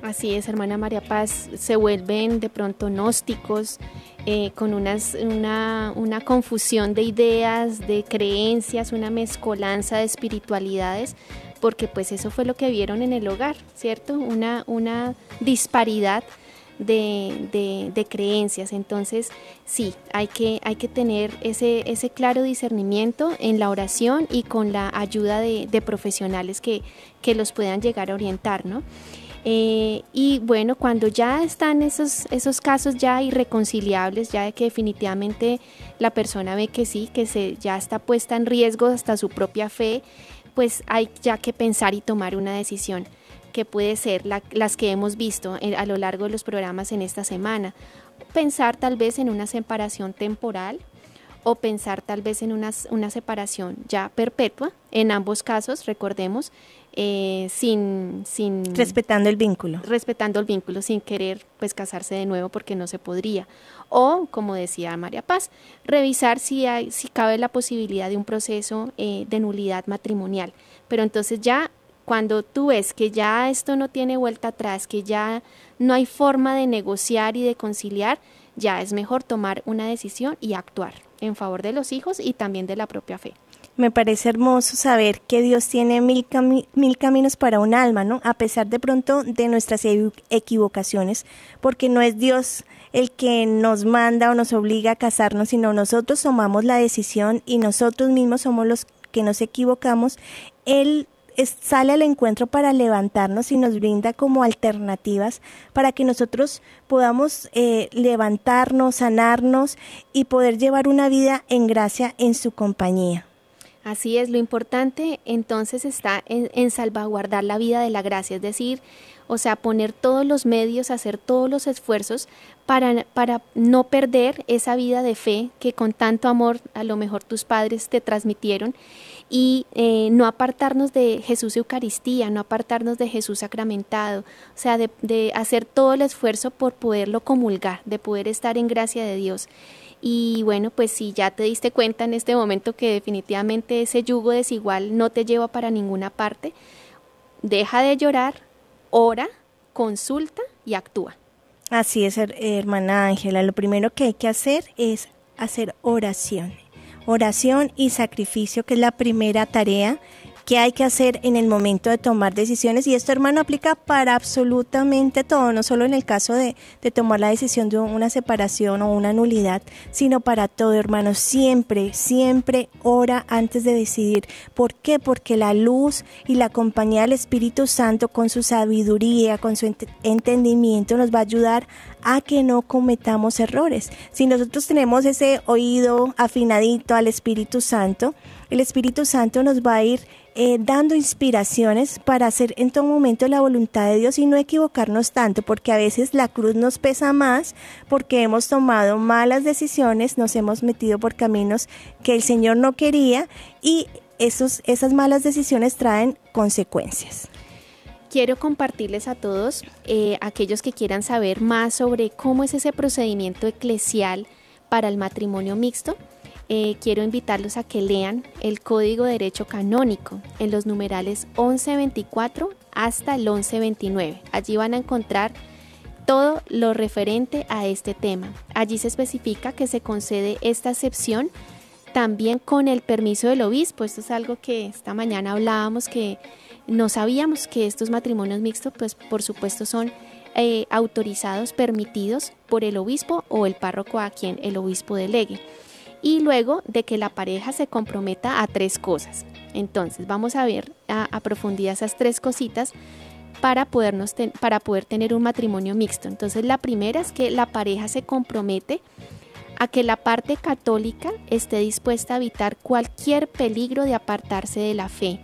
Así es, hermana María Paz, se vuelven de pronto gnósticos, eh, con unas, una, una, confusión de ideas, de creencias, una mezcolanza de espiritualidades, porque pues eso fue lo que vieron en el hogar, ¿cierto? Una, una disparidad de, creencias. Entonces, sí, hay que, hay que tener ese, ese claro discernimiento en la oración y con la ayuda de, profesionales que, que, los puedan llegar a orientar, ¿no? Eh, y bueno, cuando ya están esos, esos casos ya irreconciliables, ya de que definitivamente la persona ve que sí, que se, ya está puesta en riesgo hasta su propia fe, pues hay ya que pensar y tomar una decisión que puede ser las que hemos visto a lo largo de los programas en esta semana. Pensar tal vez en una separación temporal o pensar tal vez en una, una separación ya perpetua. En ambos casos, recordemos, eh, sin, sin... Respetando el vínculo. Respetando el vínculo, sin querer pues casarse de nuevo porque no se podría. O, como decía María Paz, revisar si, hay, si cabe la posibilidad de un proceso eh, de nulidad matrimonial. Pero entonces ya cuando tú ves que ya esto no tiene vuelta atrás, que ya no hay forma de negociar y de conciliar, ya es mejor tomar una decisión y actuar en favor de los hijos y también de la propia fe. Me parece hermoso saber que Dios tiene mil, caminos para un alma, ¿no? A pesar de pronto de nuestras equivocaciones, porque no es Dios el que nos manda o nos obliga a casarnos, sino nosotros tomamos la decisión y nosotros mismos somos los que nos equivocamos. Él sale al encuentro para levantarnos y nos brinda como alternativas para que nosotros podamos eh, levantarnos, sanarnos y poder llevar una vida en gracia en su compañía. Así es, lo importante entonces está en, en, salvaguardar la vida de la gracia, es decir, o sea, poner todos los medios, hacer todos los esfuerzos para, para no perder esa vida de fe que con tanto amor a lo mejor tus padres te transmitieron y eh, no apartarnos de Jesús Eucaristía, no apartarnos de Jesús sacramentado, o sea, de, hacer todo el esfuerzo por poderlo comulgar, de poder estar en gracia de Dios. Y bueno, pues si ya te diste cuenta en este momento que definitivamente ese yugo desigual no te lleva para ninguna parte, deja de llorar, ora, consulta y actúa. Así es, hermana Ángela. Lo primero que hay que hacer es hacer oración oración y sacrificio, que es la primera tarea que hay que hacer en el momento de tomar decisiones y esto hermano aplica para absolutamente todo, no solo en el caso de, de, tomar la decisión de una separación o una nulidad, sino para todo hermano, siempre, siempre ora antes de decidir. ¿Por qué? Porque la luz y la compañía del Espíritu Santo con su sabiduría, con su entendimiento nos va a ayudar a que no cometamos errores. Si nosotros tenemos ese oído afinadito al Espíritu Santo, el Espíritu Santo nos va a ir eh, dando inspiraciones para hacer en todo momento la voluntad de Dios y no equivocarnos tanto, porque a veces la cruz nos pesa más porque hemos tomado malas decisiones, nos hemos metido por caminos que el Señor no quería y esos, esas malas decisiones traen consecuencias. Quiero compartirles a todos, eh, aquellos que quieran saber más sobre cómo es ese procedimiento eclesial para el matrimonio mixto, eh, quiero invitarlos a que lean el Código de Derecho Canónico en los numerales 1124 hasta el 1129. Allí van a encontrar todo lo referente a este tema. Allí se especifica que se concede esta excepción también con el permiso del obispo. Esto es algo que esta mañana hablábamos que no sabíamos que estos matrimonios mixtos, pues por supuesto son eh, autorizados, permitidos por el obispo o el párroco a quien el obispo delegue y luego de que la pareja se comprometa a tres cosas. Entonces vamos a ver a, profundidad esas tres cositas para, podernos para poder tener un matrimonio mixto. Entonces la primera es que la pareja se compromete a que la parte católica esté dispuesta a evitar cualquier peligro de apartarse de la fe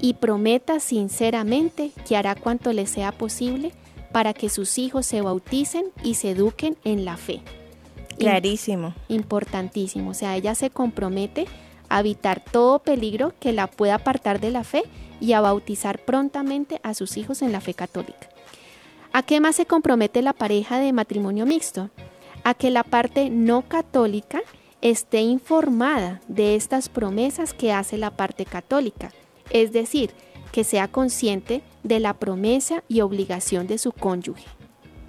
y prometa sinceramente que hará cuanto le sea posible para que sus hijos se bauticen y se eduquen en la fe. Clarísimo. Importantísimo. O sea, ella se compromete a evitar todo peligro que la pueda apartar de la fe y a bautizar prontamente a sus hijos en la fe católica. ¿A qué más se compromete la pareja de matrimonio mixto? A que la parte no católica esté informada de estas promesas que hace la parte católica, es decir, que sea consciente de la promesa y obligación de su cónyuge.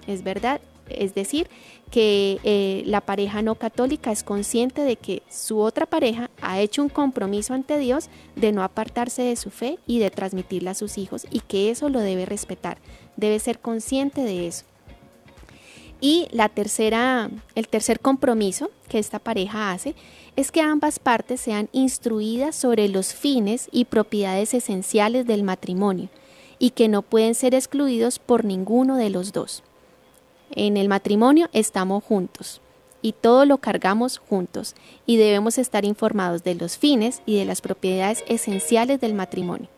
Es verdad, es decir, que eh, la pareja no católica es consciente de que su otra pareja ha hecho un compromiso ante Dios de no apartarse de su fe y de transmitirla a sus hijos y que eso lo debe respetar, debe ser consciente de eso. Y la tercera, el tercer compromiso que esta pareja hace es que ambas partes sean instruidas sobre los fines y propiedades esenciales del matrimonio y que no pueden ser excluidos por ninguno de los dos. En el matrimonio estamos juntos y todo lo cargamos juntos y debemos estar informados de los fines y de las propiedades esenciales del matrimonio.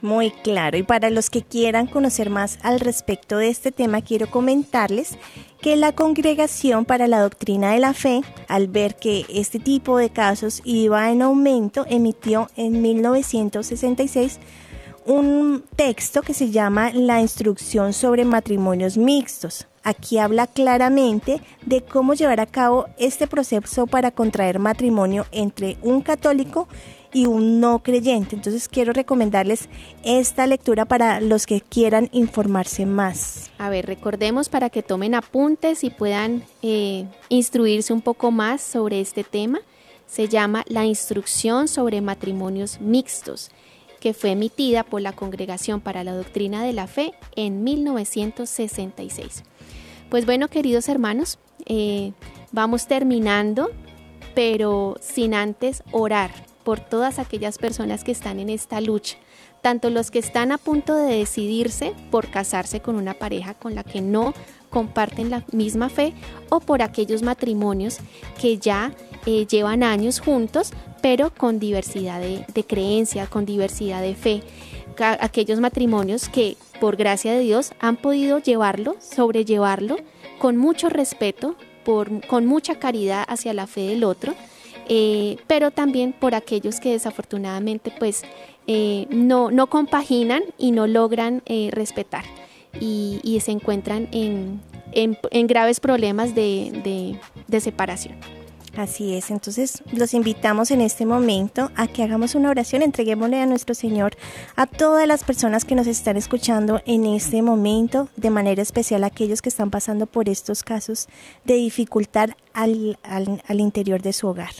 Muy claro. Y para los que quieran conocer más al respecto de este tema, quiero comentarles que la Congregación para la Doctrina de la Fe, al ver que este tipo de casos iba en aumento, emitió en 1966 un texto que se llama La Instrucción sobre Matrimonios Mixtos. Aquí habla claramente de cómo llevar a cabo este proceso para contraer matrimonio entre un católico y un no creyente. Entonces quiero recomendarles esta lectura para los que quieran informarse más. A ver, recordemos para que tomen apuntes y puedan eh, instruirse un poco más sobre este tema. Se llama La Instrucción sobre Matrimonios Mixtos, que fue emitida por la Congregación para la Doctrina de la Fe en 1966. Pues bueno, queridos hermanos, eh, vamos terminando, pero sin antes orar por todas aquellas personas que están en esta lucha, tanto los que están a punto de decidirse por casarse con una pareja con la que no comparten la misma fe o por aquellos matrimonios que ya eh, llevan años juntos pero con diversidad de, creencia, con diversidad de fe. Aquellos matrimonios que por gracia de Dios han podido llevarlo, sobrellevarlo con mucho respeto, con mucha caridad hacia la fe del otro eh, pero también por aquellos que desafortunadamente pues eh, no, no, compaginan y no logran respetar y, se encuentran en, en, graves problemas de, de separación. Así es, entonces los invitamos en este momento a que hagamos una oración, entreguémosle a nuestro Señor a todas las personas que nos están escuchando en este momento, de manera especial a aquellos que están pasando por estos casos de dificultad al, interior de su hogar.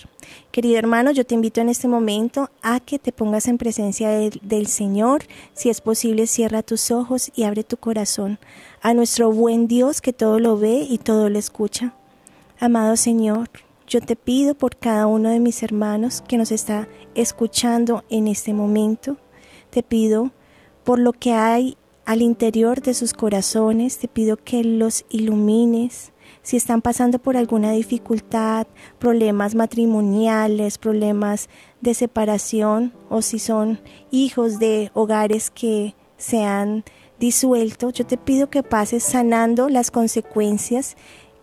Querido hermano, yo te invito en este momento a que te pongas en presencia del Señor. Si es posible, cierra tus ojos y abre tu corazón a nuestro buen Dios que todo lo ve y todo lo escucha. Amado Señor, yo te pido por cada uno de mis hermanos que nos está escuchando en este momento. Te pido por lo que hay al interior de sus corazones. Te pido que los ilumines. Si están pasando por alguna dificultad, problemas matrimoniales, problemas de separación o si son hijos de hogares que se han disuelto, yo te pido que pases sanando las consecuencias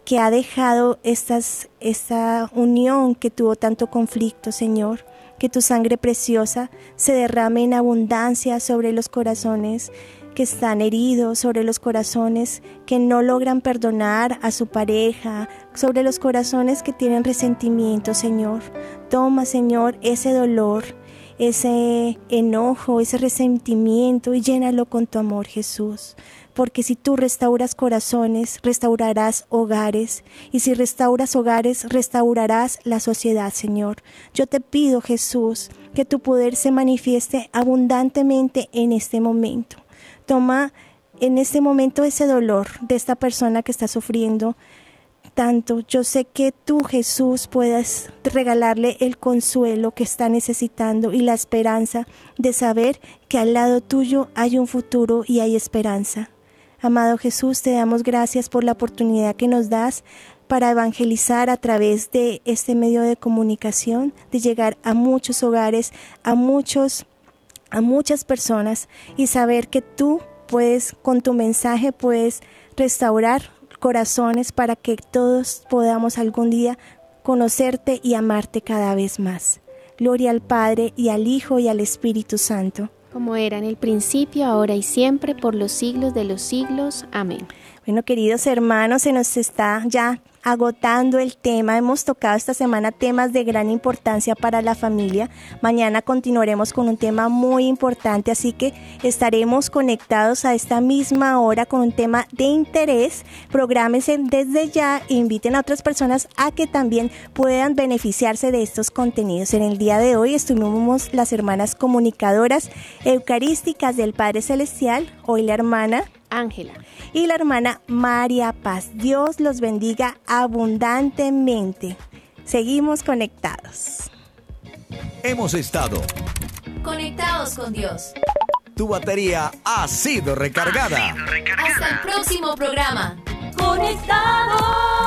que ha dejado estas, esta unión que tuvo tanto conflicto, Señor. Que tu sangre preciosa se derrame en abundancia sobre los corazones que están heridos, sobre los corazones que no logran perdonar a su pareja, sobre los corazones que tienen resentimiento, Señor. Toma, Señor, ese dolor, ese enojo, ese resentimiento y llénalo con tu amor, Jesús porque si tú restauras corazones, restaurarás hogares, y si restauras hogares, restaurarás la sociedad, Señor. Yo te pido, Jesús, que tu poder se manifieste abundantemente en este momento. Toma en este momento ese dolor de esta persona que está sufriendo tanto. Yo sé que tú, Jesús, puedas regalarle el consuelo que está necesitando y la esperanza de saber que al lado tuyo hay un futuro y hay esperanza. Amado Jesús, te damos gracias por la oportunidad que nos das para evangelizar a través de este medio de comunicación, de llegar a muchos hogares, a muchos a muchas personas y saber que tú puedes con tu mensaje puedes restaurar corazones para que todos podamos algún día conocerte y amarte cada vez más. Gloria al Padre y al Hijo y al Espíritu Santo como era en el principio, ahora y siempre, por los siglos de los siglos. Amén. Bueno, queridos hermanos, se nos está ya agotando el tema. Hemos tocado esta semana temas de gran importancia para la familia. Mañana continuaremos con un tema muy importante, así que estaremos conectados a esta misma hora con un tema de interés. Prográmense desde ya e inviten a otras personas a que también puedan beneficiarse de estos contenidos. En el día de hoy estuvimos las hermanas comunicadoras eucarísticas del Padre Celestial, hoy la hermana Ángela. Y la hermana María Paz. Dios los bendiga abundantemente. Seguimos conectados. Hemos estado conectados con Dios. Tu batería ha sido recargada. Hasta el próximo programa. Conectados.